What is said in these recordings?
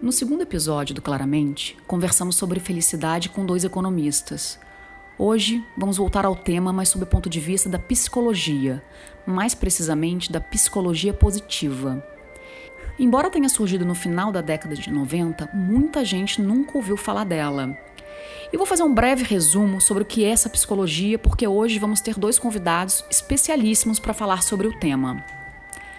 No segundo episódio do Claramente, conversamos sobre felicidade com dois economistas. Hoje vamos voltar ao tema, mas sob o ponto de vista da psicologia, mais precisamente da psicologia positiva. Embora tenha surgido no final da década de 90, muita gente nunca ouviu falar dela. E vou fazer um breve resumo sobre o que é essa psicologia, porque hoje vamos ter dois convidados especialíssimos para falar sobre o tema.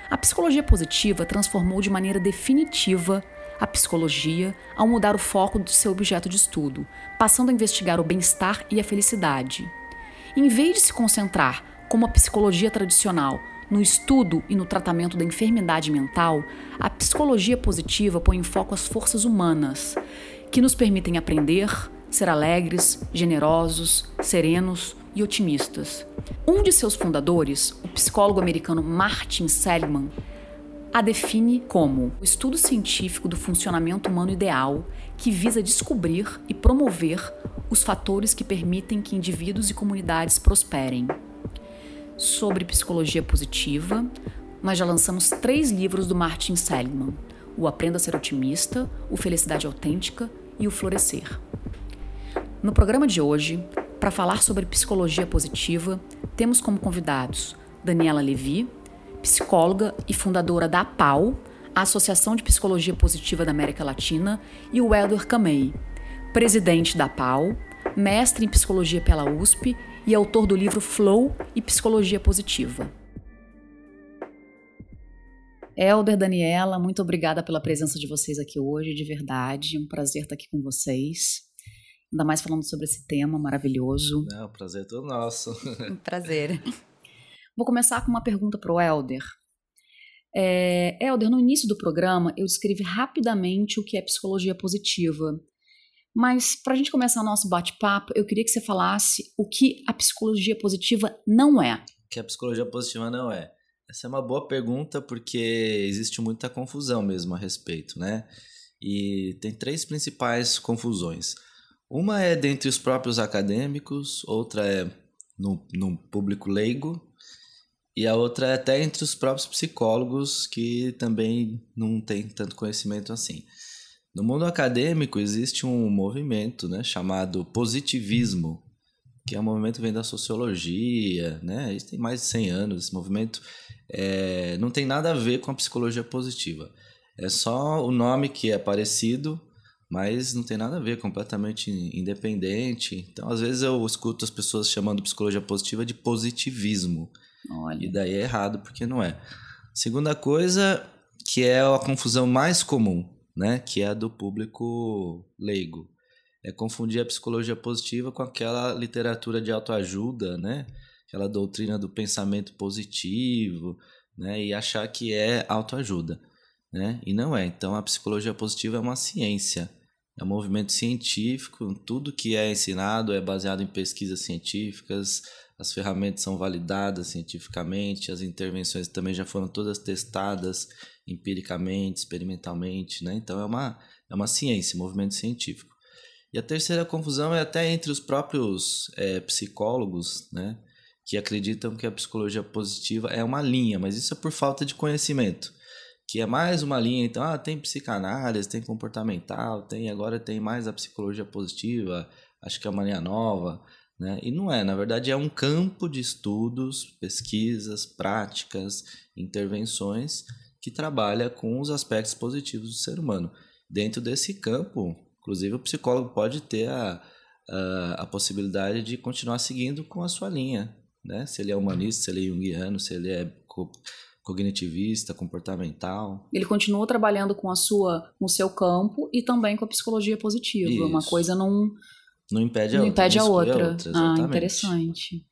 A psicologia positiva transformou de maneira definitiva a psicologia ao mudar o foco do seu objeto de estudo, passando a investigar o bem-estar e a felicidade. Em vez de se concentrar, como a psicologia tradicional, no estudo e no tratamento da enfermidade mental, a psicologia positiva põe em foco as forças humanas, que nos permitem aprender, ser alegres, generosos, serenos e otimistas. Um de seus fundadores, o psicólogo americano Martin Seligman, a define como o estudo científico do funcionamento humano ideal que visa descobrir e promover os fatores que permitem que indivíduos e comunidades prosperem. Sobre psicologia positiva, nós já lançamos três livros do Martin Seligman: O Aprenda a Ser Otimista, O Felicidade Autêntica e O Florescer. No programa de hoje, para falar sobre psicologia positiva, temos como convidados Daniela Levi, psicóloga e fundadora da APAU, a Associação de Psicologia Positiva da América Latina, e o Helder Kamei, presidente da APAU, mestre em psicologia pela USP e autor do livro Flow e Psicologia Positiva. Helder, Daniela, muito obrigada pela presença de vocês aqui hoje, de verdade. Um prazer estar aqui com vocês. Ainda mais falando sobre esse tema maravilhoso. Não, o prazer é todo nosso. Um prazer. Vou começar com uma pergunta para o Helder. É, Helder, no início do programa eu descrevi rapidamente o que é psicologia positiva. Mas para a gente começar o nosso bate-papo, eu queria que você falasse o que a psicologia positiva não é. O que a psicologia positiva não é? Essa é uma boa pergunta porque existe muita confusão mesmo a respeito, né? E tem três principais confusões. Uma é dentre os próprios acadêmicos, outra é no, no público leigo, e a outra é até entre os próprios psicólogos que também não tem tanto conhecimento assim. No mundo acadêmico existe um movimento né, chamado positivismo, que é um movimento que vem da sociologia, né? Isso tem mais de 100 anos, esse movimento é, não tem nada a ver com a psicologia positiva. É só o nome que é parecido, mas não tem nada a ver, completamente independente. Então, às vezes eu escuto as pessoas chamando psicologia positiva de positivismo. Olha. E daí é errado, porque não é. Segunda coisa, que é a confusão mais comum, né? Que é a do público leigo. É confundir a psicologia positiva com aquela literatura de autoajuda, né? Aquela doutrina do pensamento positivo, né? E achar que é autoajuda, né? E não é. Então, a psicologia positiva é uma ciência é um movimento científico, tudo que é ensinado é baseado em pesquisas científicas, as ferramentas são validadas cientificamente, as intervenções também já foram todas testadas empiricamente, experimentalmente, né? Então é uma, é uma ciência, movimento científico. E a terceira confusão é até entre os próprios é, psicólogos, né? Que acreditam que a psicologia positiva é uma linha, mas isso é por falta de conhecimento que é mais uma linha, então, ah, tem psicanálise, tem comportamental, tem agora tem mais a psicologia positiva, acho que é uma linha nova, né? E não é, na verdade é um campo de estudos, pesquisas, práticas, intervenções que trabalha com os aspectos positivos do ser humano. Dentro desse campo, inclusive o psicólogo pode ter a, a, a possibilidade de continuar seguindo com a sua linha, né? Se ele é humanista, se ele é junguiano, se ele é cognitivista, comportamental. Ele continuou trabalhando com a sua, com o seu campo e também com a psicologia positiva. Isso. Uma coisa não não impede a não outra. Impede a outra. outra ah, interessante.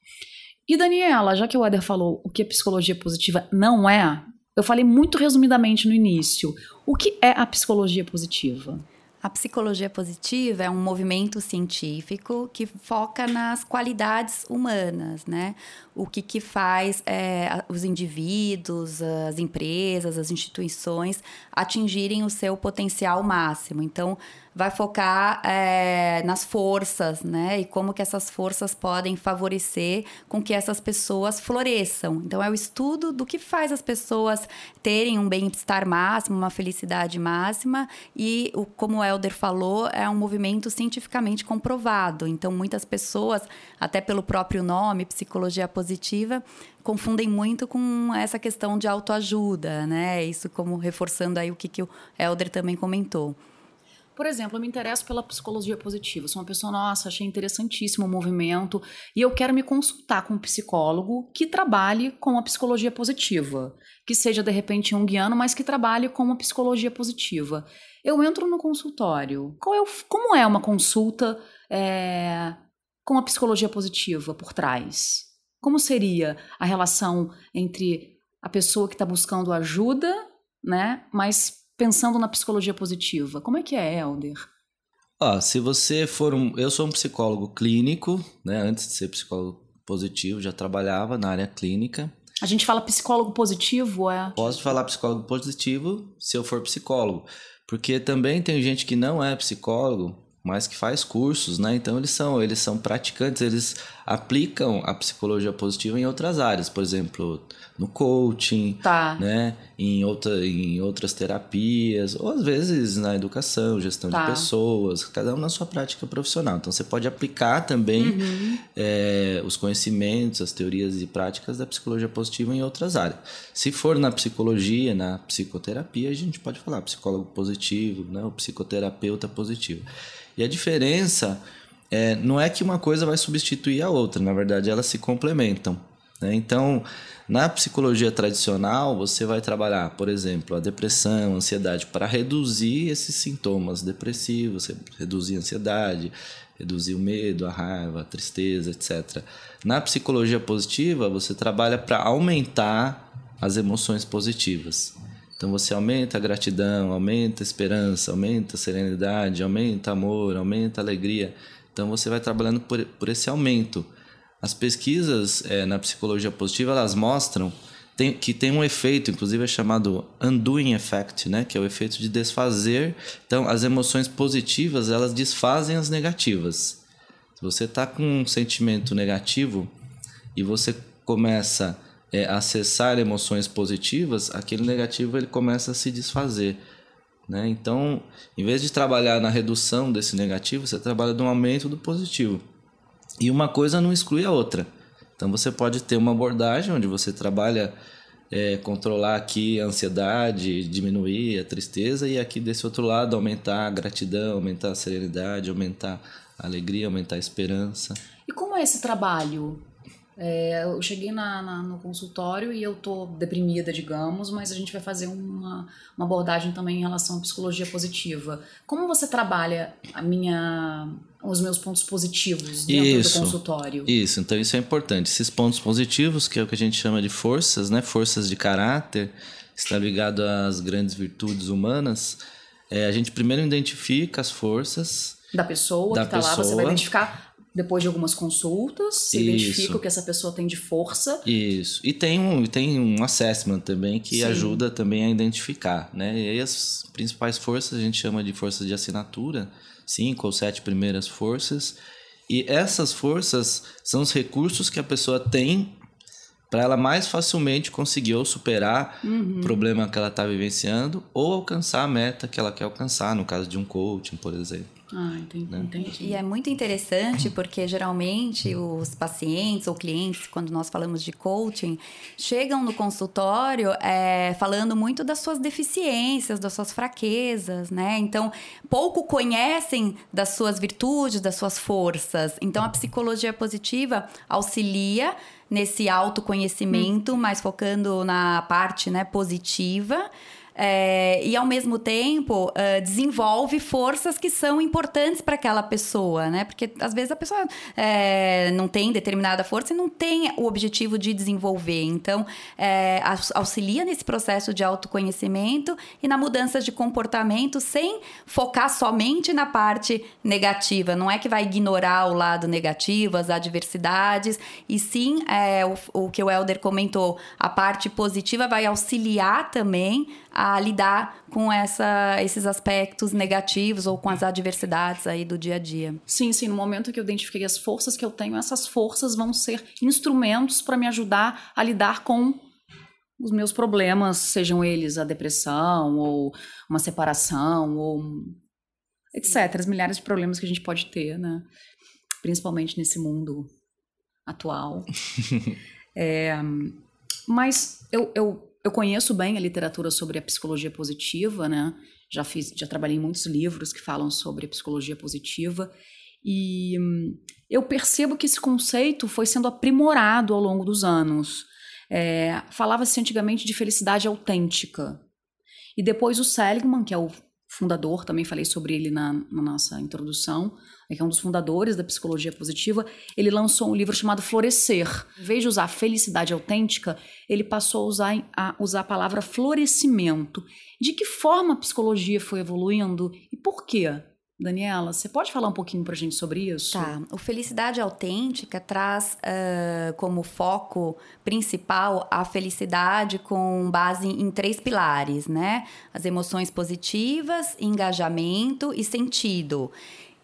E Daniela, já que o Eder falou o que a psicologia positiva não é, Eu falei muito resumidamente no início. O que é a psicologia positiva? A psicologia positiva é um movimento científico que foca nas qualidades humanas, né? O que, que faz é, os indivíduos, as empresas, as instituições atingirem o seu potencial máximo. Então, vai focar é, nas forças, né? E como que essas forças podem favorecer com que essas pessoas floresçam. Então, é o estudo do que faz as pessoas terem um bem-estar máximo, uma felicidade máxima. E, o, como o Helder falou, é um movimento cientificamente comprovado. Então, muitas pessoas, até pelo próprio nome, psicologia positiva, confundem muito com essa questão de autoajuda, né? Isso como reforçando aí o que, que o Helder também comentou. Por exemplo, eu me interesso pela psicologia positiva. Sou uma pessoa, nossa, achei interessantíssimo o movimento e eu quero me consultar com um psicólogo que trabalhe com a psicologia positiva, que seja de repente um guiano, mas que trabalhe com a psicologia positiva. Eu entro no consultório. É o, como é uma consulta é, com a psicologia positiva por trás? Como seria a relação entre a pessoa que está buscando ajuda, né, mas pensando na psicologia positiva. Como é que é, Helder? Ah, se você for um. Eu sou um psicólogo clínico, né? Antes de ser psicólogo positivo, já trabalhava na área clínica. A gente fala psicólogo positivo, é? Posso falar psicólogo positivo se eu for psicólogo. Porque também tem gente que não é psicólogo, mas que faz cursos, né? Então eles são, eles são praticantes, eles aplicam a psicologia positiva em outras áreas, por exemplo, no coaching, tá. né? Em, outra, em outras terapias, ou às vezes na educação, gestão tá. de pessoas, cada um na sua prática profissional. Então você pode aplicar também uhum. é, os conhecimentos, as teorias e práticas da psicologia positiva em outras áreas. Se for na psicologia, na psicoterapia, a gente pode falar psicólogo positivo, né? o psicoterapeuta positivo. E a diferença é, não é que uma coisa vai substituir a outra, na verdade elas se complementam. Né? Então, na psicologia tradicional, você vai trabalhar, por exemplo, a depressão, a ansiedade, para reduzir esses sintomas depressivos, reduzir a ansiedade, reduzir o medo, a raiva, a tristeza, etc. Na psicologia positiva, você trabalha para aumentar as emoções positivas. Então você aumenta a gratidão, aumenta a esperança, aumenta a serenidade, aumenta amor, aumenta a alegria. Então você vai trabalhando por, por esse aumento. As pesquisas é, na psicologia positiva elas mostram tem, que tem um efeito, inclusive é chamado undoing effect, né? que é o efeito de desfazer. Então, as emoções positivas elas desfazem as negativas. Se você está com um sentimento negativo e você começa é, acessar emoções positivas, aquele negativo ele começa a se desfazer. Né? Então, em vez de trabalhar na redução desse negativo, você trabalha no aumento do positivo. E uma coisa não exclui a outra. Então você pode ter uma abordagem onde você trabalha é, controlar aqui a ansiedade, diminuir a tristeza, e aqui desse outro lado aumentar a gratidão, aumentar a serenidade, aumentar a alegria, aumentar a esperança. E como é esse trabalho? É, eu cheguei na, na, no consultório e eu tô deprimida, digamos, mas a gente vai fazer uma, uma abordagem também em relação à psicologia positiva. Como você trabalha a minha, os meus pontos positivos dentro isso, do consultório? Isso, então isso é importante. Esses pontos positivos, que é o que a gente chama de forças, né? Forças de caráter, está ligado às grandes virtudes humanas. É, a gente primeiro identifica as forças da pessoa da que está lá, você vai identificar depois de algumas consultas, se identifica o que essa pessoa tem de força. Isso. E tem um, tem um assessment também que Sim. ajuda também a identificar, né? E aí as principais forças a gente chama de forças de assinatura, cinco ou sete primeiras forças. E essas forças são os recursos que a pessoa tem para ela mais facilmente conseguir ou superar uhum. o problema que ela está vivenciando ou alcançar a meta que ela quer alcançar, no caso de um coaching, por exemplo. Ah, entendi, né? entendi. E é muito interessante porque geralmente os pacientes ou clientes, quando nós falamos de coaching, chegam no consultório é, falando muito das suas deficiências, das suas fraquezas, né? Então, pouco conhecem das suas virtudes, das suas forças. Então, a psicologia positiva auxilia nesse autoconhecimento, hum. mas focando na parte né, positiva é, e ao mesmo tempo uh, desenvolve forças que são importantes para aquela pessoa, né? Porque às vezes a pessoa é, não tem determinada força e não tem o objetivo de desenvolver. Então, é, auxilia nesse processo de autoconhecimento e na mudança de comportamento sem focar somente na parte negativa. Não é que vai ignorar o lado negativo, as adversidades, e sim é, o, o que o Helder comentou, a parte positiva vai auxiliar também a lidar com essa, esses aspectos negativos ou com as adversidades aí do dia a dia. Sim, sim. No momento que eu identifiquei as forças que eu tenho, essas forças vão ser instrumentos para me ajudar a lidar com os meus problemas, sejam eles a depressão ou uma separação ou etc. As milhares de problemas que a gente pode ter, né? Principalmente nesse mundo atual. é, mas eu, eu eu conheço bem a literatura sobre a psicologia positiva, né? Já fiz, já trabalhei em muitos livros que falam sobre a psicologia positiva e hum, eu percebo que esse conceito foi sendo aprimorado ao longo dos anos. É, Falava-se antigamente de felicidade autêntica. E depois o Seligman, que é o fundador, também falei sobre ele na, na nossa introdução, né, que é um dos fundadores da psicologia positiva, ele lançou um livro chamado Florescer. Em vez de usar felicidade autêntica, ele passou a usar a, usar a palavra florescimento. De que forma a psicologia foi evoluindo e por quê? Daniela, você pode falar um pouquinho para a gente sobre isso? Tá. O Felicidade Autêntica traz uh, como foco principal a felicidade com base em três pilares, né? As emoções positivas, engajamento e sentido.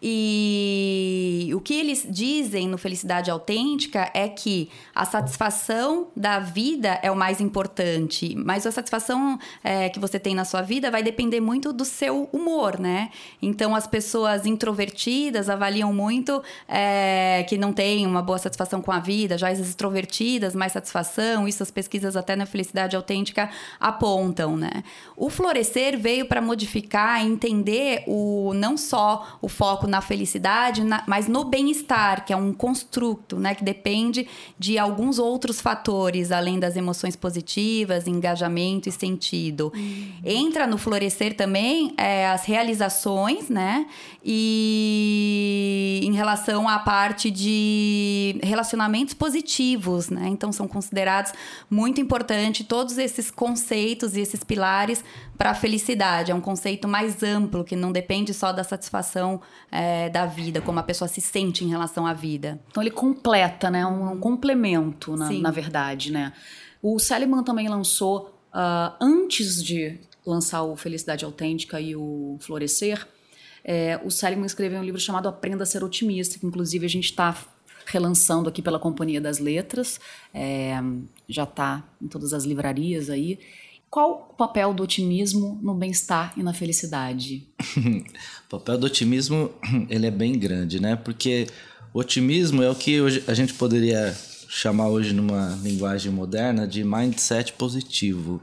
E o que eles dizem no Felicidade Autêntica é que a satisfação da vida é o mais importante, mas a satisfação é, que você tem na sua vida vai depender muito do seu humor, né? Então, as pessoas introvertidas avaliam muito é, que não têm uma boa satisfação com a vida, já as extrovertidas, mais satisfação, isso as pesquisas até na Felicidade Autêntica apontam, né? O Florescer veio para modificar, entender o não só o foco na felicidade, na, mas no bem-estar, que é um construto, né, que depende de alguns outros fatores, além das emoções positivas, engajamento e sentido. Uhum. Entra no florescer também é, as realizações, né, e em relação à parte de relacionamentos positivos, né, então são considerados muito importantes todos esses conceitos e esses pilares para a felicidade. É um conceito mais amplo que não depende só da satisfação é, da vida, como a pessoa se sente em relação à vida. Então ele completa, né? Um, um complemento, na, na, verdade, né? O Seligman também lançou, uh, antes de lançar o Felicidade Autêntica e o Florescer, é, o Seligman escreveu um livro chamado Aprenda a Ser Otimista, que inclusive a gente está relançando aqui pela Companhia das Letras, é, já está em todas as livrarias aí. Qual o papel do otimismo no bem-estar e na felicidade? o papel do otimismo ele é bem grande, né? Porque o otimismo é o que hoje a gente poderia chamar hoje numa linguagem moderna de mindset positivo,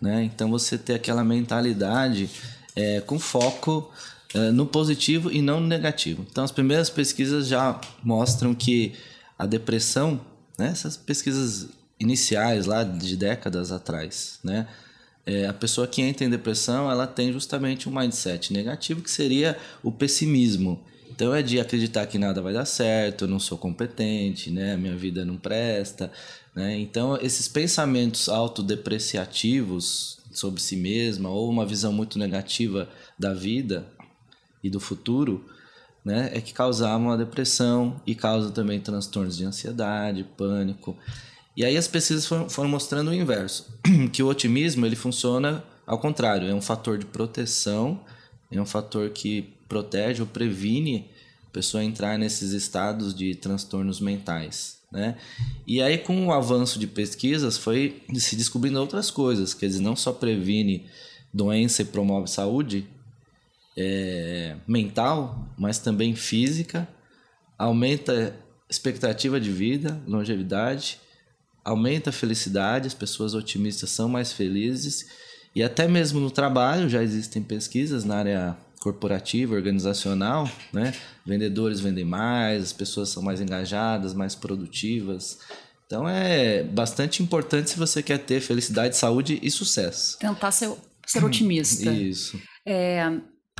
né? Então você ter aquela mentalidade é, com foco é, no positivo e não no negativo. Então as primeiras pesquisas já mostram que a depressão, né? Essas pesquisas iniciais lá de décadas atrás, né? É, a pessoa que entra em depressão ela tem justamente um mindset negativo que seria o pessimismo. Então é de acreditar que nada vai dar certo, eu não sou competente, né? minha vida não presta. Né? Então esses pensamentos autodepreciativos sobre si mesma ou uma visão muito negativa da vida e do futuro né, é que causavam a depressão e causa também transtornos de ansiedade, pânico. E aí as pesquisas foram, mostrando o inverso, que o otimismo ele funciona ao contrário, é um fator de proteção, é um fator que protege ou previne a pessoa entrar nesses estados de transtornos mentais. Né? E aí, com o avanço de pesquisas, foi se descobrindo outras coisas, quer dizer, não só previne doença e promove saúde é, mental, mas também física, aumenta expectativa de vida, longevidade aumenta a felicidade, as pessoas otimistas são mais felizes e até mesmo no trabalho já existem pesquisas na área corporativa, organizacional, né? Vendedores vendem mais, as pessoas são mais engajadas, mais produtivas. Então é bastante importante se você quer ter felicidade, saúde e sucesso. Tentar ser ser otimista. Isso. É,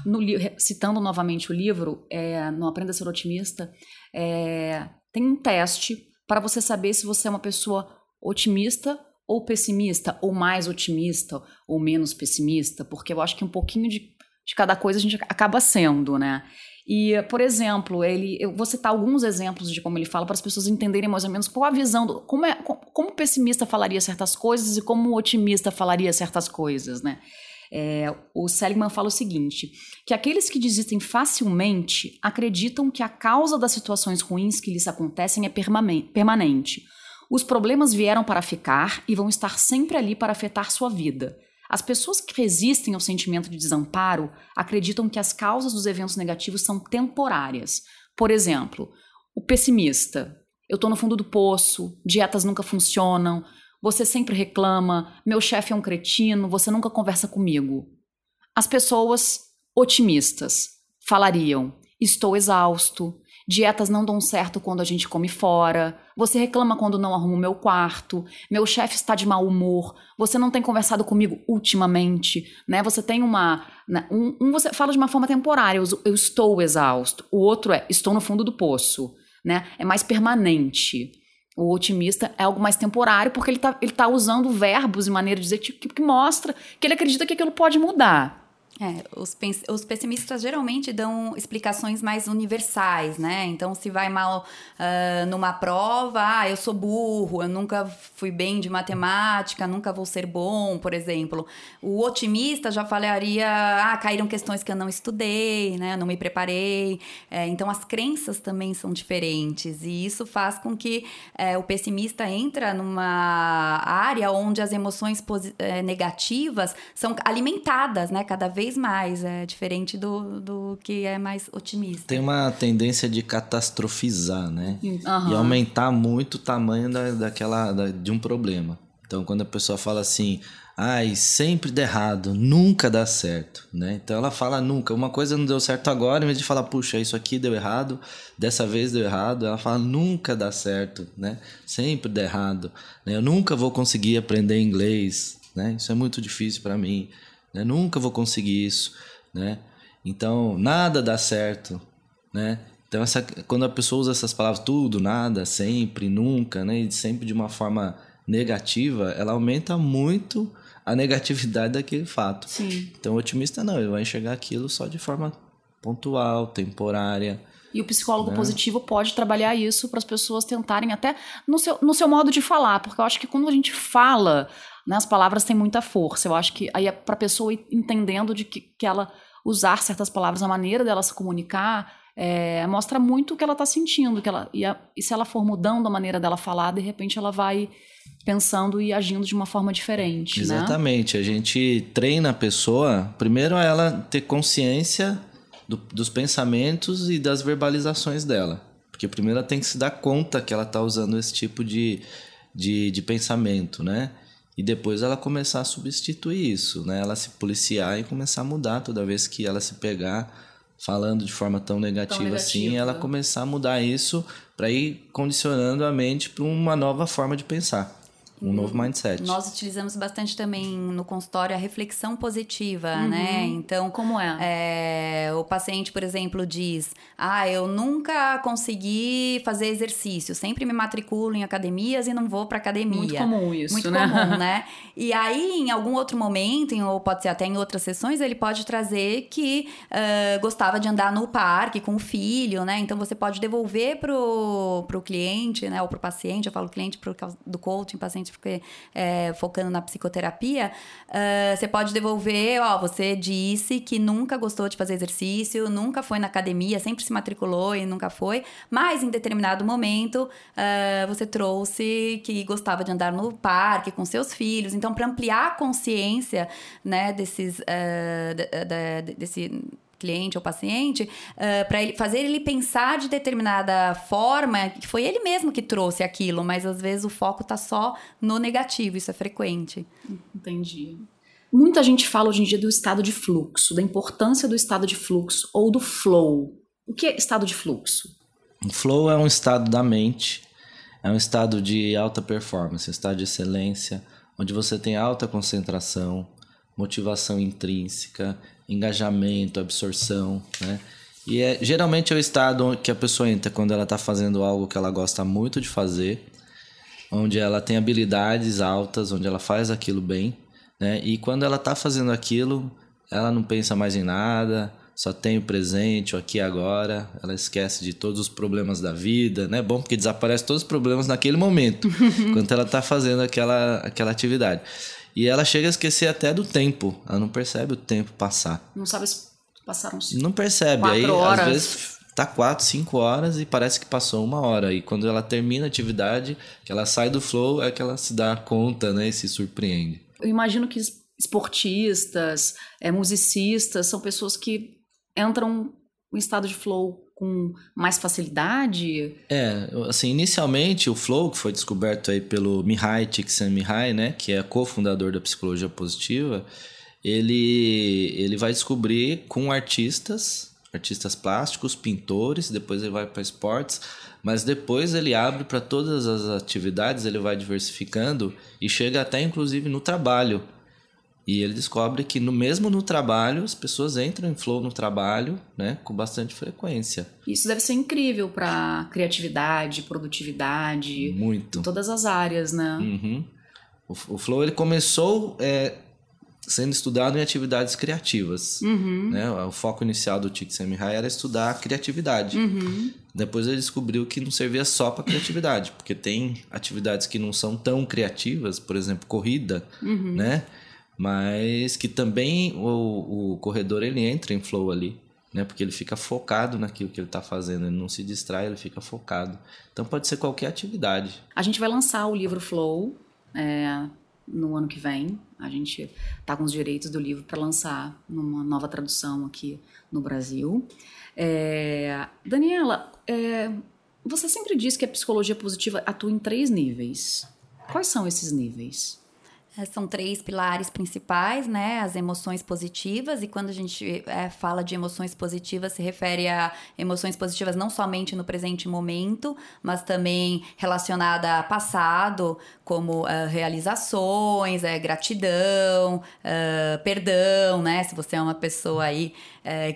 no, citando novamente o livro, é, no Aprenda a Ser Otimista, é, tem um teste para você saber se você é uma pessoa otimista ou pessimista, ou mais otimista ou menos pessimista, porque eu acho que um pouquinho de, de cada coisa a gente acaba sendo, né? E, por exemplo, ele, eu vou citar alguns exemplos de como ele fala para as pessoas entenderem mais ou menos qual a visão, do, como, é, como o pessimista falaria certas coisas e como o otimista falaria certas coisas, né? É, o Seligman fala o seguinte: que aqueles que desistem facilmente acreditam que a causa das situações ruins que lhes acontecem é permanente. Os problemas vieram para ficar e vão estar sempre ali para afetar sua vida. As pessoas que resistem ao sentimento de desamparo acreditam que as causas dos eventos negativos são temporárias. Por exemplo, o pessimista. Eu estou no fundo do poço, dietas nunca funcionam, você sempre reclama, meu chefe é um cretino, você nunca conversa comigo. As pessoas otimistas falariam: estou exausto, Dietas não dão certo quando a gente come fora. Você reclama quando não arrumo meu quarto. Meu chefe está de mau humor. Você não tem conversado comigo ultimamente, né? Você tem uma, né? um, um, você fala de uma forma temporária. Eu, eu estou exausto. O outro é estou no fundo do poço, né? É mais permanente. O otimista é algo mais temporário porque ele está ele tá usando verbos e maneira de dizer que, que mostra que ele acredita que aquilo pode mudar. É, os, os, pessimistas geralmente dão explicações mais universais, né? Então, se vai mal uh, numa prova, ah, eu sou burro, eu nunca fui bem de matemática, nunca vou ser bom, por exemplo. O otimista já falaria, ah, caíram questões que eu não estudei, né? Eu não me preparei. É, então, as crenças também são diferentes e isso faz com que é, o pessimista entra numa área onde as emoções é, negativas são alimentadas, né? Cada vez vez mais, é diferente do, do que é mais otimista. Tem uma tendência de catastrofizar, né? Uhum. E aumentar muito o tamanho da, daquela, da, de um problema. Então, quando a pessoa fala assim, ai, sempre dá errado, nunca dá certo, né? Então ela fala nunca. Uma coisa não deu certo agora, em vez de falar, puxa, isso aqui deu errado, dessa vez deu errado, ela fala nunca dá certo, né? Sempre dá errado. Né? Eu nunca vou conseguir aprender inglês, né? Isso é muito difícil para mim né? Nunca vou conseguir isso, né? Então, nada dá certo, né? Então, essa, quando a pessoa usa essas palavras tudo, nada, sempre, nunca, né? E sempre de uma forma negativa, ela aumenta muito a negatividade daquele fato. Sim. Então, o otimista não, ele vai enxergar aquilo só de forma pontual, temporária. E o psicólogo né? positivo pode trabalhar isso para as pessoas tentarem até no seu, no seu modo de falar, porque eu acho que quando a gente fala, né, as palavras têm muita força. Eu acho que aí é para a pessoa entendendo de que, que ela usar certas palavras, a maneira dela se comunicar, é, mostra muito o que ela está sentindo. Que ela, e, a, e se ela for mudando a maneira dela falar, de repente ela vai pensando e agindo de uma forma diferente. Né? Exatamente. Né? A gente treina a pessoa, primeiro, a ela ter consciência do, dos pensamentos e das verbalizações dela. Porque primeiro ela tem que se dar conta que ela está usando esse tipo de, de, de pensamento, né? E depois ela começar a substituir isso, né? Ela se policiar e começar a mudar toda vez que ela se pegar falando de forma tão negativa, tão negativa assim, ela começar a mudar isso para ir condicionando a mente para uma nova forma de pensar um novo mindset. Nós utilizamos bastante também no consultório a reflexão positiva, uhum. né? Então, como é? é? O paciente, por exemplo, diz: Ah, eu nunca consegui fazer exercício, sempre me matriculo em academias e não vou para academia. Muito comum isso, Muito né? comum, né? E aí, em algum outro momento, ou pode ser até em outras sessões, ele pode trazer que uh, gostava de andar no parque com o filho, né? Então, você pode devolver pro, pro cliente, né? Ou pro paciente, eu falo cliente pro, do coaching, paciente porque é, focando na psicoterapia, uh, você pode devolver, ó, você disse que nunca gostou de fazer exercício, nunca foi na academia, sempre se matriculou e nunca foi, mas em determinado momento uh, você trouxe que gostava de andar no parque com seus filhos. Então, para ampliar a consciência, né, desses, uh, de, de, desse cliente ou paciente, uh, para ele fazer ele pensar de determinada forma, que foi ele mesmo que trouxe aquilo, mas às vezes o foco está só no negativo, isso é frequente. Entendi. Muita gente fala hoje em dia do estado de fluxo, da importância do estado de fluxo ou do flow. O que é estado de fluxo? O flow é um estado da mente, é um estado de alta performance, um estado de excelência, onde você tem alta concentração, motivação intrínseca, engajamento, absorção, né? E é, geralmente é o estado que a pessoa entra quando ela está fazendo algo que ela gosta muito de fazer, onde ela tem habilidades altas, onde ela faz aquilo bem, né? E quando ela está fazendo aquilo, ela não pensa mais em nada, só tem o presente, o aqui e agora, ela esquece de todos os problemas da vida, né? Bom, porque desaparece todos os problemas naquele momento, quando ela está fazendo aquela, aquela atividade. E ela chega a esquecer até do tempo, ela não percebe o tempo passar. Não sabe se passaram Não percebe, aí horas. às vezes tá quatro, cinco horas e parece que passou uma hora. E quando ela termina a atividade, que ela sai do flow, é que ela se dá conta, né? E se surpreende. Eu imagino que esportistas, é, musicistas, são pessoas que entram em estado de flow com mais facilidade? É, assim, inicialmente o flow, que foi descoberto aí pelo Mihai Csikszentmihalyi, né, que é cofundador da psicologia positiva, ele, ele vai descobrir com artistas, artistas plásticos, pintores, depois ele vai para esportes, mas depois ele abre para todas as atividades, ele vai diversificando e chega até inclusive no trabalho. E ele descobre que no mesmo no trabalho, as pessoas entram em flow no trabalho, né, com bastante frequência. Isso deve ser incrível para criatividade, produtividade, muito, em todas as áreas, né? Uhum. O, o, flow ele começou é, sendo estudado em atividades criativas, uhum. né? O foco inicial do Csikszentmihalyi era estudar a criatividade. Uhum. Depois ele descobriu que não servia só para criatividade, porque tem atividades que não são tão criativas, por exemplo, corrida, uhum. né? Mas que também o, o corredor ele entra em flow ali, né? Porque ele fica focado naquilo que ele está fazendo, ele não se distrai, ele fica focado. Então pode ser qualquer atividade. A gente vai lançar o livro Flow é, no ano que vem. A gente tá com os direitos do livro para lançar numa nova tradução aqui no Brasil. É, Daniela, é, você sempre diz que a psicologia positiva atua em três níveis. Quais são esses níveis? É, são três pilares principais, né? As emoções positivas, e quando a gente é, fala de emoções positivas, se refere a emoções positivas não somente no presente momento, mas também relacionada a passado, como uh, realizações, é, gratidão, uh, perdão, né? Se você é uma pessoa aí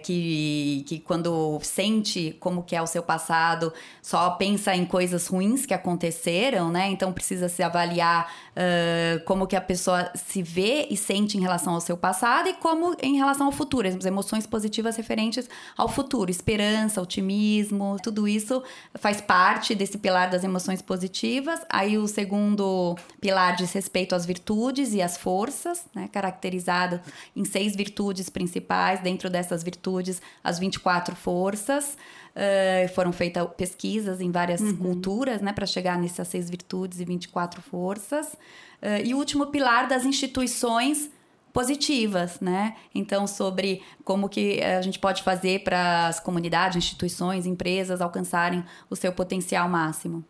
que, que quando sente como que é o seu passado, só pensa em coisas ruins que aconteceram, né? Então precisa se avaliar uh, como que a pessoa se vê e sente em relação ao seu passado e como em relação ao futuro, as emoções positivas referentes ao futuro, esperança, otimismo, tudo isso faz parte desse pilar das emoções positivas. Aí o segundo pilar diz respeito às virtudes e às forças, né? Caracterizado em seis virtudes principais dentro dessas essas virtudes, as 24 forças. Uh, foram feitas pesquisas em várias uhum. culturas, né, para chegar nessas seis virtudes e 24 forças. Uh, e o último pilar das instituições positivas, né? Então, sobre como que a gente pode fazer para as comunidades, instituições, empresas alcançarem o seu potencial máximo.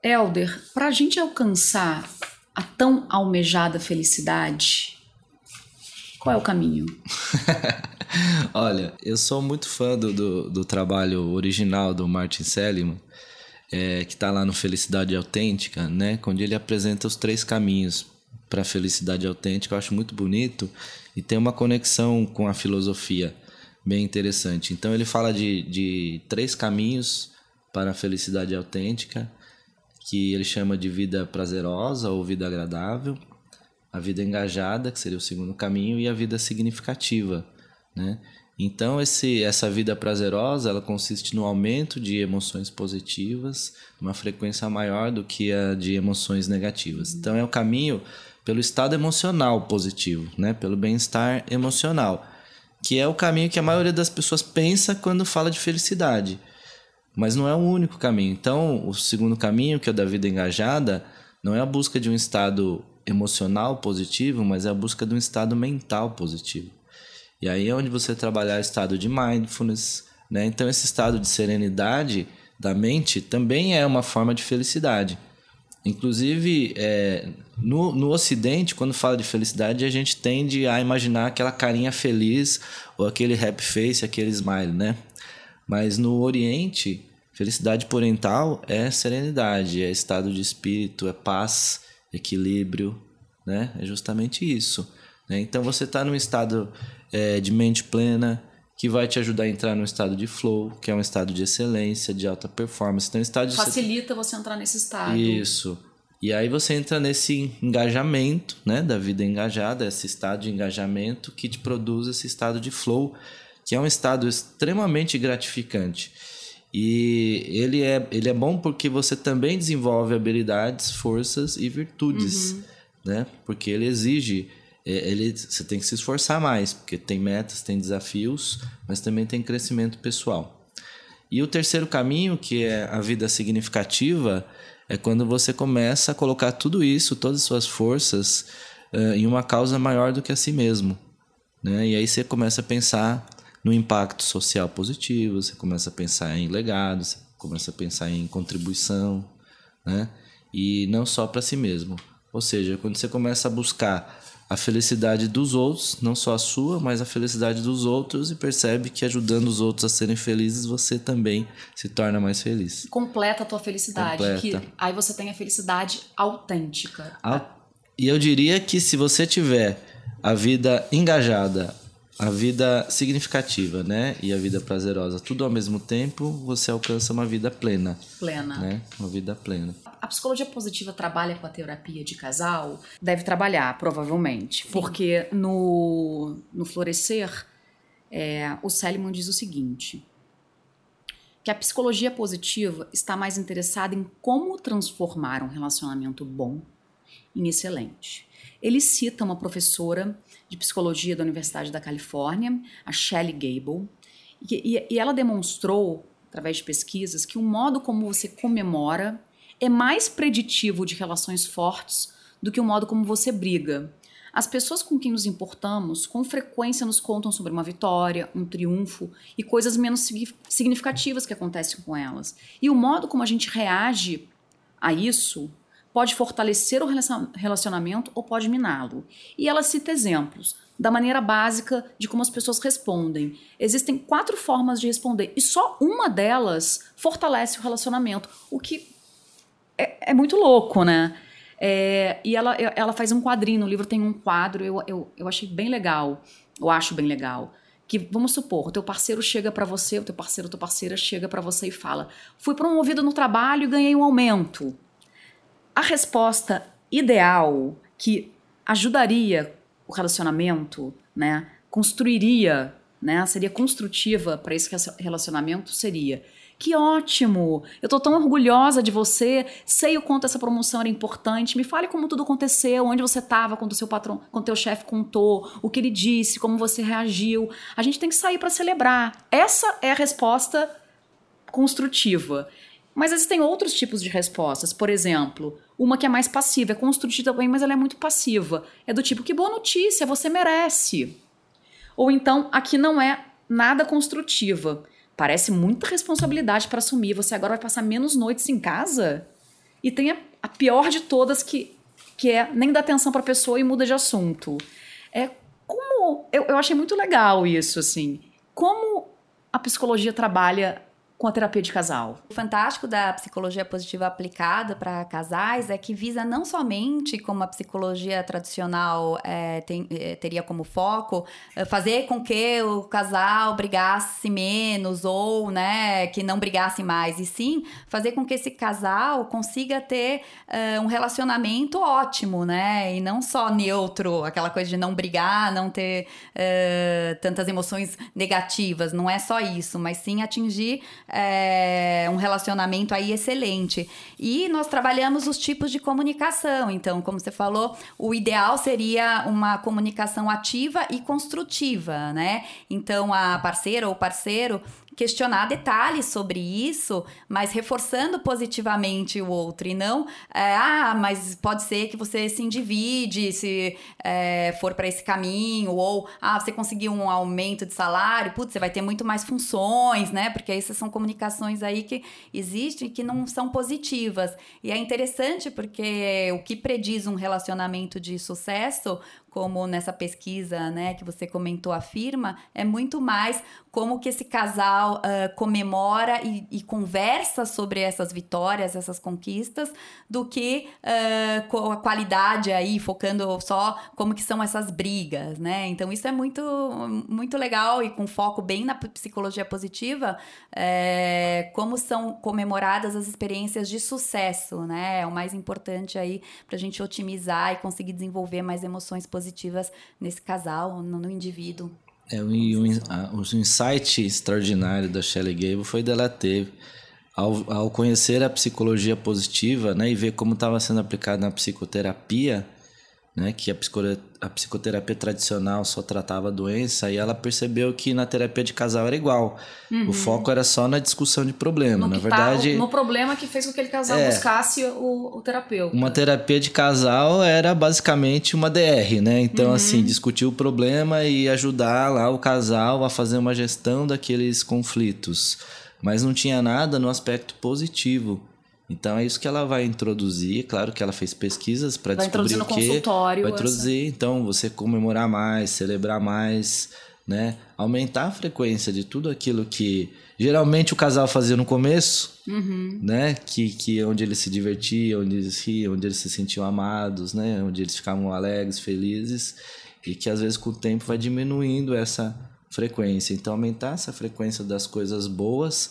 Elder, para a gente alcançar a tão almejada felicidade, qual é o caminho? Olha, eu sou muito fã do, do, do trabalho original do Martin Seligman, é, que está lá no Felicidade Autêntica, né? Onde ele apresenta os três caminhos para a felicidade autêntica. Eu acho muito bonito e tem uma conexão com a filosofia bem interessante. Então ele fala de, de três caminhos para a felicidade autêntica, que ele chama de vida prazerosa ou vida agradável, a vida engajada, que seria o segundo caminho, e a vida significativa, né? Então esse, essa vida prazerosa ela consiste no aumento de emoções positivas, uma frequência maior do que a de emoções negativas. Então é o caminho pelo estado emocional positivo, né? Pelo bem-estar emocional, que é o caminho que a maioria das pessoas pensa quando fala de felicidade. Mas não é o único caminho. Então, o segundo caminho, que é o da vida engajada, não é a busca de um estado emocional positivo, mas é a busca de um estado mental positivo. E aí é onde você trabalhar estado de mindfulness, né? Então esse estado de serenidade da mente também é uma forma de felicidade. Inclusive, é, no, no Ocidente, quando fala de felicidade, a gente tende a imaginar aquela carinha feliz ou aquele happy face, aquele smile, né? Mas no Oriente, felicidade oriental é serenidade, é estado de espírito, é paz, equilíbrio, né? É justamente isso. Né? Então você está num estado é, de mente plena, que vai te ajudar a entrar no estado de flow, que é um estado de excelência, de alta performance. Então, estado de Facilita você entrar nesse estado. Isso. E aí você entra nesse engajamento, né, da vida engajada, esse estado de engajamento que te produz esse estado de flow, que é um estado extremamente gratificante. E ele é, ele é bom porque você também desenvolve habilidades, forças e virtudes, uhum. né? Porque ele exige é, ele, você tem que se esforçar mais, porque tem metas, tem desafios, mas também tem crescimento pessoal. E o terceiro caminho, que é a vida significativa, é quando você começa a colocar tudo isso, todas as suas forças, em uma causa maior do que a si mesmo. Né? E aí você começa a pensar no impacto social positivo, você começa a pensar em legado, você começa a pensar em contribuição, né? e não só para si mesmo. Ou seja, quando você começa a buscar a felicidade dos outros, não só a sua, mas a felicidade dos outros e percebe que ajudando os outros a serem felizes, você também se torna mais feliz. Completa a tua felicidade, Completa. que aí você tem a felicidade autêntica. E eu diria que se você tiver a vida engajada, a vida significativa, né, e a vida prazerosa, tudo ao mesmo tempo, você alcança uma vida plena. Plena. Né? Uma vida plena a psicologia positiva trabalha com a terapia de casal? Deve trabalhar, provavelmente. Sim. Porque no, no Florescer, é, o Seligman diz o seguinte: que a psicologia positiva está mais interessada em como transformar um relacionamento bom em excelente. Ele cita uma professora de psicologia da Universidade da Califórnia, a Shelley Gable, e, e, e ela demonstrou, através de pesquisas, que o modo como você comemora é mais preditivo de relações fortes do que o modo como você briga. As pessoas com quem nos importamos com frequência nos contam sobre uma vitória, um triunfo e coisas menos significativas que acontecem com elas. E o modo como a gente reage a isso pode fortalecer o relacionamento ou pode miná-lo. E ela cita exemplos da maneira básica de como as pessoas respondem. Existem quatro formas de responder e só uma delas fortalece o relacionamento, o que é, é muito louco, né? É, e ela, ela faz um quadrinho, no livro tem um quadro, eu, eu, eu achei bem legal, eu acho bem legal. Que vamos supor, o teu parceiro chega para você, o teu parceiro, ou tua parceira chega para você e fala: "Fui promovido no trabalho e ganhei um aumento". A resposta ideal que ajudaria o relacionamento, né, construiria, né, seria construtiva para esse relacionamento seria: que ótimo! Eu tô tão orgulhosa de você, sei o quanto essa promoção era importante. Me fale como tudo aconteceu, onde você estava quando o seu patrão, quando teu chefe contou, o que ele disse, como você reagiu. A gente tem que sair para celebrar. Essa é a resposta construtiva. Mas existem outros tipos de respostas. Por exemplo, uma que é mais passiva, é construtiva também, mas ela é muito passiva. É do tipo: que boa notícia, você merece. Ou então, aqui não é nada construtiva. Parece muita responsabilidade para assumir. Você agora vai passar menos noites em casa? E tem a, a pior de todas que, que é nem dá atenção para a pessoa e muda de assunto. É como eu, eu achei muito legal isso assim. Como a psicologia trabalha com a terapia de casal. O fantástico da psicologia positiva aplicada para casais é que visa não somente, como a psicologia tradicional é, tem, é, teria como foco, é, fazer com que o casal brigasse menos ou né, que não brigasse mais, e sim fazer com que esse casal consiga ter um relacionamento ótimo, né? E não só neutro, aquela coisa de não brigar, não ter tantas emoções negativas. Não é só isso, mas sim atingir é, um relacionamento aí excelente. E nós trabalhamos os tipos de comunicação. Então, como você falou, o ideal seria uma comunicação ativa e construtiva, né? Então, a parceira ou parceiro questionar detalhes sobre isso, mas reforçando positivamente o outro e não, é, ah, mas pode ser que você se endivide se é, for para esse caminho, ou ah, você conseguiu um aumento de salário, putz, você vai ter muito mais funções, né? Porque essas são comunicações aí que existem que não são positivas. E é interessante porque o que prediz um relacionamento de sucesso como nessa pesquisa, né, que você comentou afirma, é muito mais como que esse casal uh, comemora e, e, conversa sobre essas vitórias, essas conquistas, do que uh, com a qualidade aí, focando só como que são essas brigas, né? Então isso é muito, muito legal e com foco bem na psicologia positiva, é, como são comemoradas as experiências de sucesso, né? É o mais importante aí para a gente otimizar e conseguir desenvolver mais emoções positivas nesse casal, no, no indivíduo. É, um, um, insight extraordinário da Shelley Gable foi dela ter, ao, ao conhecer a psicologia positiva né, e ver como estava sendo aplicada na psicoterapia, né, que a, psicoterapia tradicional só tratava a doença, e ela percebeu que na terapia de casal era igual. Uhum. O foco era só na discussão de problema. No na tá verdade. Tá, no problema que fez com que aquele casal é, buscasse o, o, terapeuta. Uma terapia de casal era basicamente uma DR, né? Então, uhum. assim, discutir o problema e ajudar lá o casal a fazer uma gestão daqueles conflitos. Mas não tinha nada no aspecto positivo. Então é isso que ela vai introduzir. Claro que ela fez pesquisas para descobrir o que consultório vai introduzir. Essa. Então você comemorar mais, celebrar mais, né? Aumentar a frequência de tudo aquilo que geralmente o casal fazia no começo, uhum. né? Que, que onde eles se divertiam, onde eles riam, onde eles se sentiam amados, né? Onde eles ficavam alegres, felizes e que às vezes com o tempo vai diminuindo essa frequência. Então aumentar essa frequência das coisas boas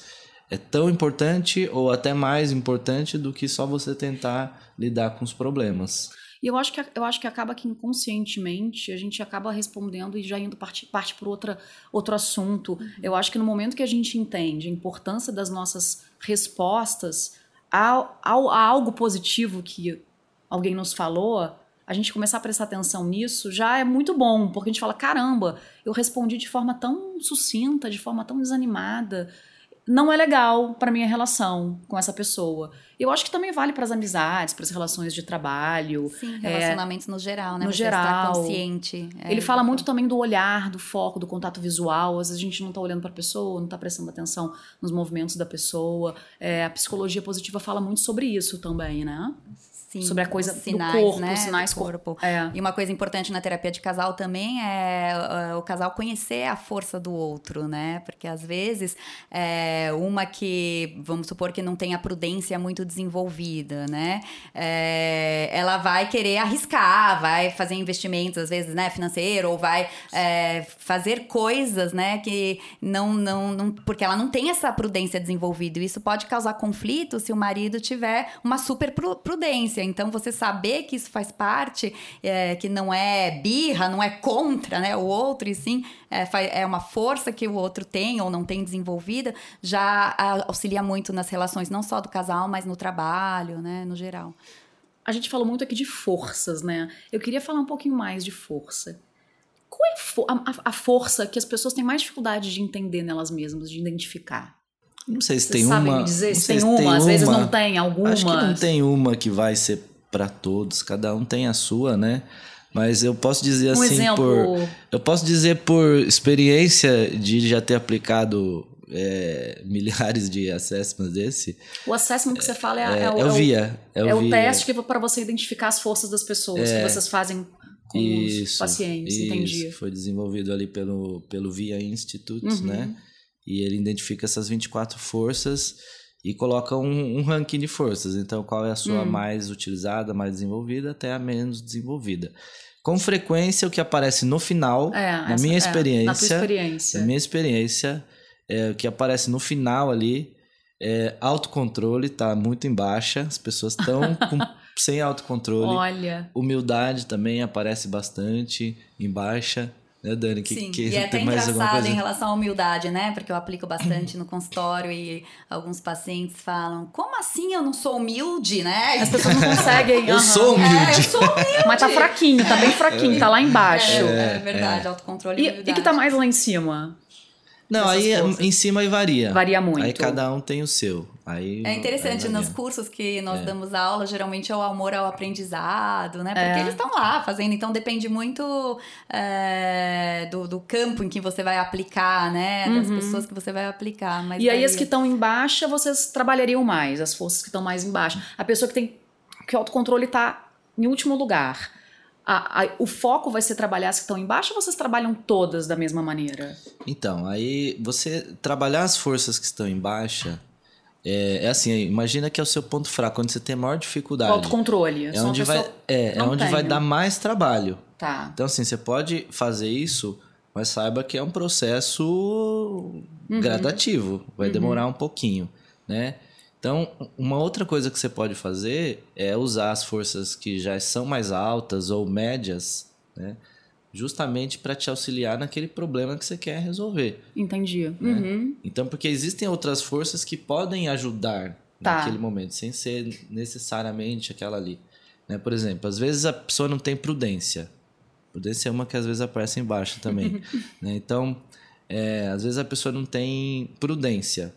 é tão importante ou até mais importante do que só você tentar lidar com os problemas. E eu acho que, eu acho que acaba que inconscientemente a gente acaba respondendo e já indo parte, parte outra, outro assunto. Uhum. Eu acho que no momento que a gente entende a importância das nossas respostas a, a, a algo positivo que alguém nos falou, a gente começar a prestar atenção nisso já é muito bom, porque a gente fala: caramba, eu respondi de forma tão sucinta, de forma tão desanimada não é legal para minha relação com essa pessoa. Eu acho que também vale para as amizades, para as relações de trabalho. Sim, é, relacionamentos é, no geral, né? No Você geral. consciente. É, ele fala muito também do olhar, do foco, do contato visual. Às vezes a gente não está olhando para a pessoa, não está prestando atenção nos movimentos da pessoa. É, a psicologia positiva fala muito sobre isso também, né? Sim, sobre a coisa sinais, do corpo, né? sinais do corpo. É. E uma coisa importante na terapia de casal também é uh, o casal conhecer a força do outro, né? Porque às vezes é, uma que, vamos supor que não tenha prudência muito desenvolvida, né? É, ela vai querer arriscar, vai fazer investimentos, às vezes, né, financeiro, ou vai é, fazer coisas, né, que não, não, não. Porque ela não tem essa prudência desenvolvida. Isso pode causar conflito se o marido tiver uma super prudência então, você saber que isso faz parte, é, que não é birra, não é contra né, o outro, e sim é, é uma força que o outro tem ou não tem desenvolvida, já auxilia muito nas relações, não só do casal, mas no trabalho, né, no geral. A gente falou muito aqui de forças, né? Eu queria falar um pouquinho mais de força. Qual é a, a força que as pessoas têm mais dificuldade de entender nelas mesmas, de identificar? Não sei se Você tem sabe uma. Me dizer se tem, se uma, tem às vezes não tem alguma. Acho que não tem uma que vai ser para todos, cada um tem a sua, né? Mas eu posso dizer um assim exemplo... por eu posso dizer por experiência de já ter aplicado é, milhares de assessments desse. O assessment que você fala é, é, é, o, é o via, é o, é o teste que é para você identificar as forças das pessoas que vocês fazem com isso, os pacientes, isso, entendi. Foi desenvolvido ali pelo pelo Via Institute, uhum. né? E ele identifica essas 24 forças e coloca um, um ranking de forças. Então, qual é a sua hum. mais utilizada, mais desenvolvida, até a menos desenvolvida. Com frequência, o que aparece no final, é, na essa, minha experiência, é, na experiência, na minha experiência, é, o que aparece no final ali é autocontrole, tá muito em baixa. As pessoas estão sem autocontrole. Olha. Humildade também aparece bastante em baixa né, Dani? Que, Sim, que e é até engraçado em relação à humildade, né? Porque eu aplico bastante no consultório e alguns pacientes falam: como assim eu não sou humilde, né? As pessoas não conseguem. eu uhum. sou humilde. É, eu sou humilde. Mas tá fraquinho, tá bem fraquinho, é. tá lá embaixo. É, é verdade, autocontrole e, e humildade. E que tá mais lá em cima? Não, aí forças. em cima aí varia. Varia muito. Aí cada um tem o seu. Aí, é interessante, aí nos cursos que nós é. damos aula, geralmente é o amor ao aprendizado, né? Porque é. eles estão lá fazendo, então depende muito é, do, do, campo em que você vai aplicar, né? Das uhum. pessoas que você vai aplicar. Mas e aí as que estão em baixa, vocês trabalhariam mais, as forças que estão mais embaixo. A pessoa que tem. que o autocontrole está em último lugar a, a, o foco vai ser trabalhar as que estão embaixo ou vocês trabalham todas da mesma maneira? Então, aí você trabalhar as forças que estão em baixa é, é assim, imagina que é o seu ponto fraco, onde você tem maior dificuldade. O autocontrole. É onde, vai, é, é onde vai dar mais trabalho. Tá. Então, assim, você pode fazer isso, mas saiba que é um processo uhum. gradativo. Vai uhum. demorar um pouquinho, né? Então, uma outra coisa que você pode fazer é usar as forças que já são mais altas ou médias, né? Justamente para te auxiliar naquele problema que você quer resolver. Entendi. Né? Uhum. Então, porque existem outras forças que podem ajudar tá. naquele momento, sem ser necessariamente aquela ali. Né? Por exemplo, às vezes a pessoa não tem prudência. Prudência é uma que às vezes aparece embaixo também. né? Então, é, às vezes a pessoa não tem prudência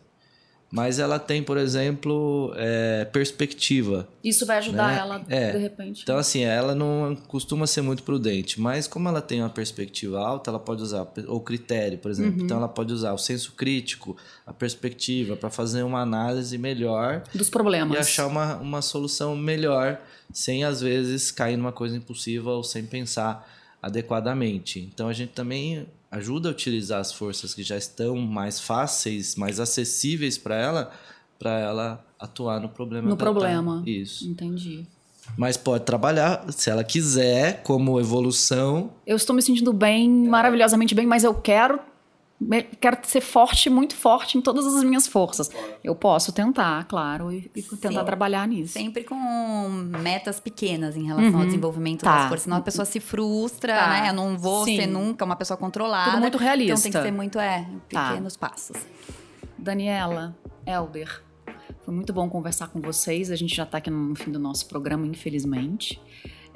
mas ela tem, por exemplo, é, perspectiva. Isso vai ajudar né? ela, é. de repente. Então, assim, ela não costuma ser muito prudente, mas como ela tem uma perspectiva alta, ela pode usar o critério, por exemplo. Uhum. Então, ela pode usar o senso crítico, a perspectiva, para fazer uma análise melhor dos problemas e achar uma, uma solução melhor, sem às vezes cair numa coisa impulsiva ou sem pensar adequadamente. Então, a gente também ajuda a utilizar as forças que já estão mais fáceis, mais acessíveis para ela, para ela atuar no problema. No problema. Isso. Entendi. Mas pode trabalhar, se ela quiser, como evolução. Eu estou me sentindo bem, maravilhosamente bem, mas eu quero quero ser forte, muito forte em todas as minhas forças. Eu posso tentar, claro, e, e tentar Sim. trabalhar nisso. Sempre com metas pequenas em relação uhum. ao desenvolvimento tá. das forças. Senão a pessoa se frustra, tá. né? Eu não vou Sim. ser nunca uma pessoa controlada. Tudo muito realista. Então tem que ser muito, é, tá. pequenos tá. passos. Daniela, Elder, foi muito bom conversar com vocês. A gente já está aqui no fim do nosso programa, infelizmente.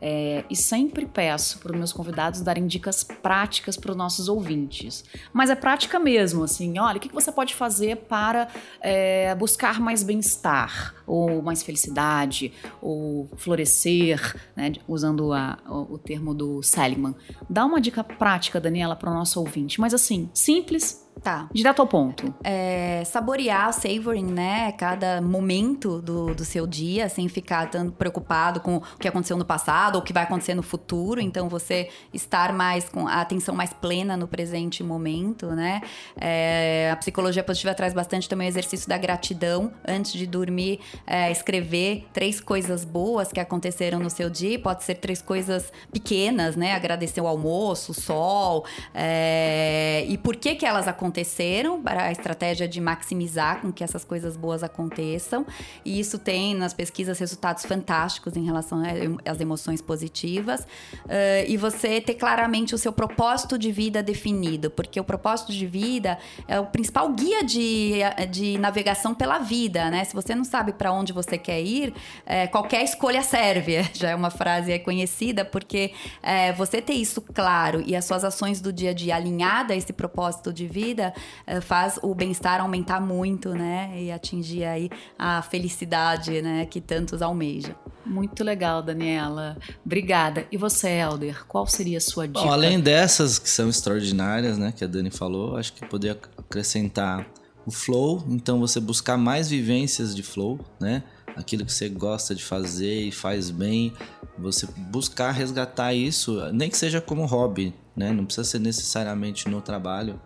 É, e sempre peço para os meus convidados darem dicas práticas para os nossos ouvintes. Mas é prática mesmo, assim, olha, o que você pode fazer para é, buscar mais bem-estar, ou mais felicidade, ou florescer, né, usando a, o, o termo do Seligman. Dá uma dica prática, Daniela, para o nosso ouvinte, mas assim, simples, Tá. Direto ao ponto. É, saborear, savoring, né? Cada momento do, do seu dia, sem ficar tão preocupado com o que aconteceu no passado ou o que vai acontecer no futuro. Então, você estar mais com a atenção mais plena no presente momento, né? É, a psicologia positiva traz bastante também o exercício da gratidão. Antes de dormir, é, escrever três coisas boas que aconteceram no seu dia. Pode ser três coisas pequenas, né? Agradecer o almoço, o sol. É, e por que que elas aconteceram? Aconteceram, para a estratégia de maximizar com que essas coisas boas aconteçam. E isso tem nas pesquisas resultados fantásticos em relação às emoções positivas. Uh, e você ter claramente o seu propósito de vida definido, porque o propósito de vida é o principal guia de, de navegação pela vida, né? Se você não sabe para onde você quer ir, é, qualquer escolha serve. Já é uma frase conhecida, porque é, você ter isso claro e as suas ações do dia a dia alinhadas a esse propósito de vida vida uh, faz o bem-estar aumentar muito, né? E atingir aí a felicidade, né? Que tantos almejam. Muito legal, Daniela. Obrigada. E você, Helder, qual seria a sua dica? Bom, além dessas que são extraordinárias, né? Que a Dani falou, acho que poderia acrescentar o flow. Então, você buscar mais vivências de flow, né? Aquilo que você gosta de fazer e faz bem, você buscar resgatar isso, nem que seja como hobby, né? Não precisa ser necessariamente no trabalho,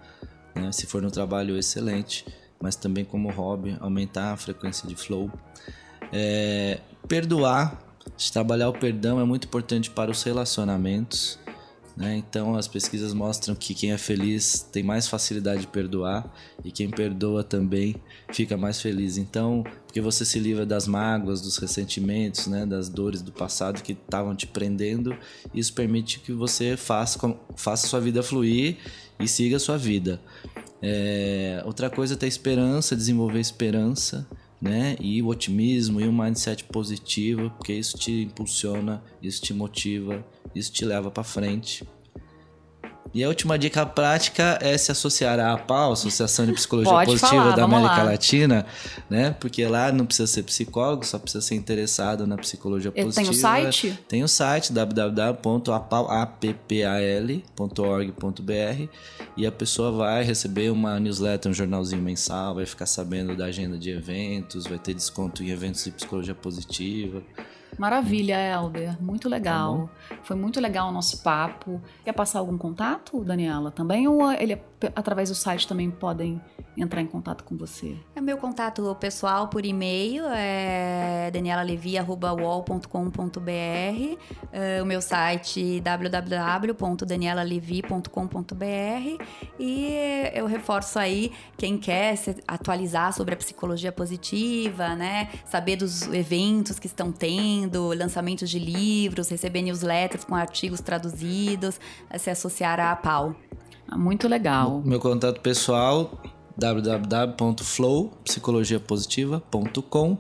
né? Se for no trabalho, excelente, mas também como hobby, aumentar a frequência de flow. É, perdoar, trabalhar o perdão é muito importante para os relacionamentos. Né? Então, as pesquisas mostram que quem é feliz tem mais facilidade de perdoar e quem perdoa também fica mais feliz. Então, porque você se livra das mágoas, dos ressentimentos, né? das dores do passado que estavam te prendendo, isso permite que você faça, faça sua vida fluir e siga a sua vida. É, outra coisa é ter esperança, desenvolver esperança, né? E o otimismo e um mindset positivo, porque isso te impulsiona, isso te motiva, isso te leva para frente. E a última dica prática é se associar à APAL, Associação de Psicologia Pode Positiva falar, da América lá. Latina, né? Porque lá não precisa ser psicólogo, só precisa ser interessado na psicologia Eu positiva. Tem o site? Tem o site www.appal.org.br e a pessoa vai receber uma newsletter, um jornalzinho mensal, vai ficar sabendo da agenda de eventos, vai ter desconto em eventos de psicologia positiva. Maravilha, Helder. Muito legal. Tá Foi muito legal o nosso papo. Quer passar algum contato, Daniela, também? Ou ele, através do site também podem entrar em contato com você? É meu contato pessoal por e-mail, é danielalevi.wall.com.br. É, o meu site www.danielalevi.com.br. E eu reforço aí, quem quer se atualizar sobre a psicologia positiva, né? Saber dos eventos que estão tendo lançamentos de livros, receber newsletters com artigos traduzidos, se associar à PAL. Ah, muito legal. Meu contato pessoal www.flowpsicologiapositiva.com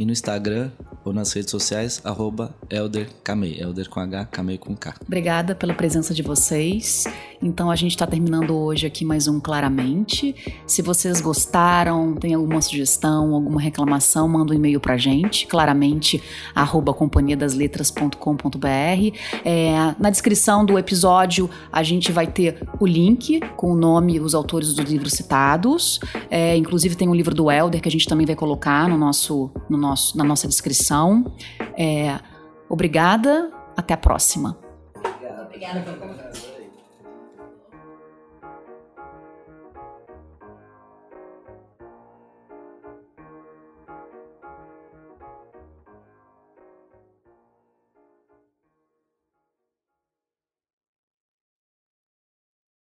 e no Instagram ou nas redes sociais, arroba Elder Kamei, Elder com H, Kamei com K. Obrigada pela presença de vocês. Então a gente está terminando hoje aqui mais um Claramente. Se vocês gostaram, tem alguma sugestão, alguma reclamação, manda um e-mail para gente, claramente, arroba companhiadasletras.com.br. É, na descrição do episódio a gente vai ter o link com o nome e os autores dos livros citados. É, inclusive tem um livro do Elder que a gente também vai colocar no nosso, no nosso, na nossa descrição. É, obrigada, até a próxima. Obrigada, obrigada